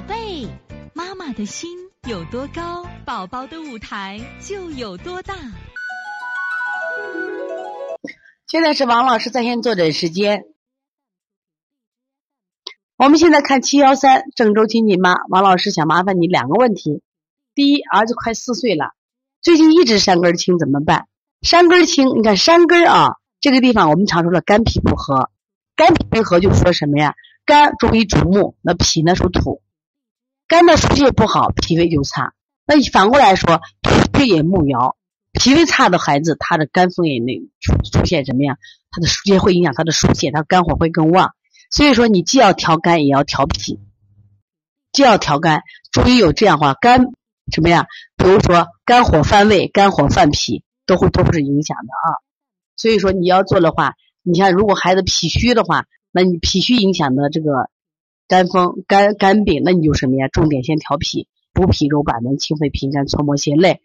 宝贝，妈妈的心有多高，宝宝的舞台就有多大。现在是王老师在线坐诊时间。我们现在看七幺三郑州亲戚妈，王老师想麻烦你两个问题：第一，儿子快四岁了，最近一直山根青怎么办？山根青，你看山根啊，这个地方我们常说的肝脾不和，肝脾不和就说什么呀？肝中医主木，那脾呢属土，肝的疏泄不好，脾胃就差。那反过来说，脾也木摇，脾胃差的孩子，他的肝风也那出出现什么呀？他的也会影响他的疏泄，他肝火会更旺。所以说，你既要调肝，也要调脾，既要调肝。中医有这样话，肝什么呀？比如说肝火犯胃，肝火犯脾，都会都是影响的啊。所以说你要做的话，你像如果孩子脾虚的话。那你脾虚影响的这个肝风、肝肝病，那你就什么呀？重点先调脾，补脾揉板门，清肺平肝，搓摩胁肋，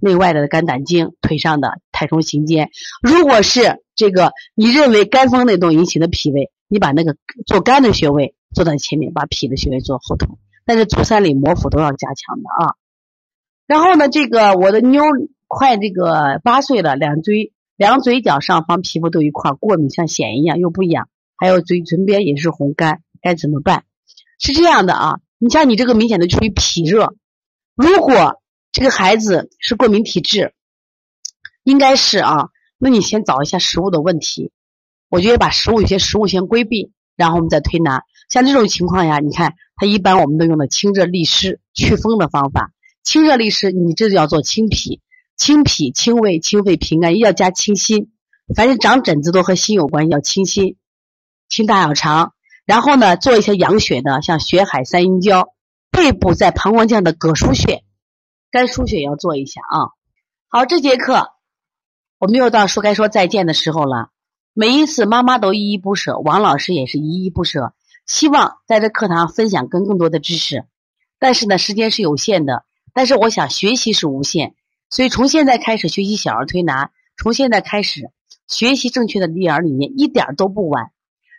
内外的肝胆经，腿上的太冲行间。如果是这个你认为肝风内动引起的脾胃，你把那个做肝的穴位做在前面，把脾的穴位做后头。但是足三里、摩腹都要加强的啊。然后呢，这个我的妞快这个八岁了，两嘴。两嘴角上方皮肤都一块过敏，像癣一样又不痒，还有嘴唇边也是红干，该怎么办？是这样的啊，你像你这个明显的属于脾热，如果这个孩子是过敏体质，应该是啊，那你先找一下食物的问题，我觉得把食物有些食物先规避，然后我们再推拿。像这种情况呀，你看他一般我们都用的清热利湿、祛风的方法，清热利湿，你这就要做清脾。清脾、清胃、清肺、平肝，一定要加清心。凡是长疹子都和心有关，要清心、清大小肠。然后呢，做一些养血的，像血海三阴交。背部在膀胱经的膈腧穴，肝腧穴要做一下啊。好，这节课我们又到说该说再见的时候了。每一次妈妈都依依不舍，王老师也是依依不舍，希望在这课堂分享更更多的知识。但是呢，时间是有限的，但是我想学习是无限。所以，从现在开始学习小儿推拿，从现在开始学习正确的育儿理念，一点都不晚。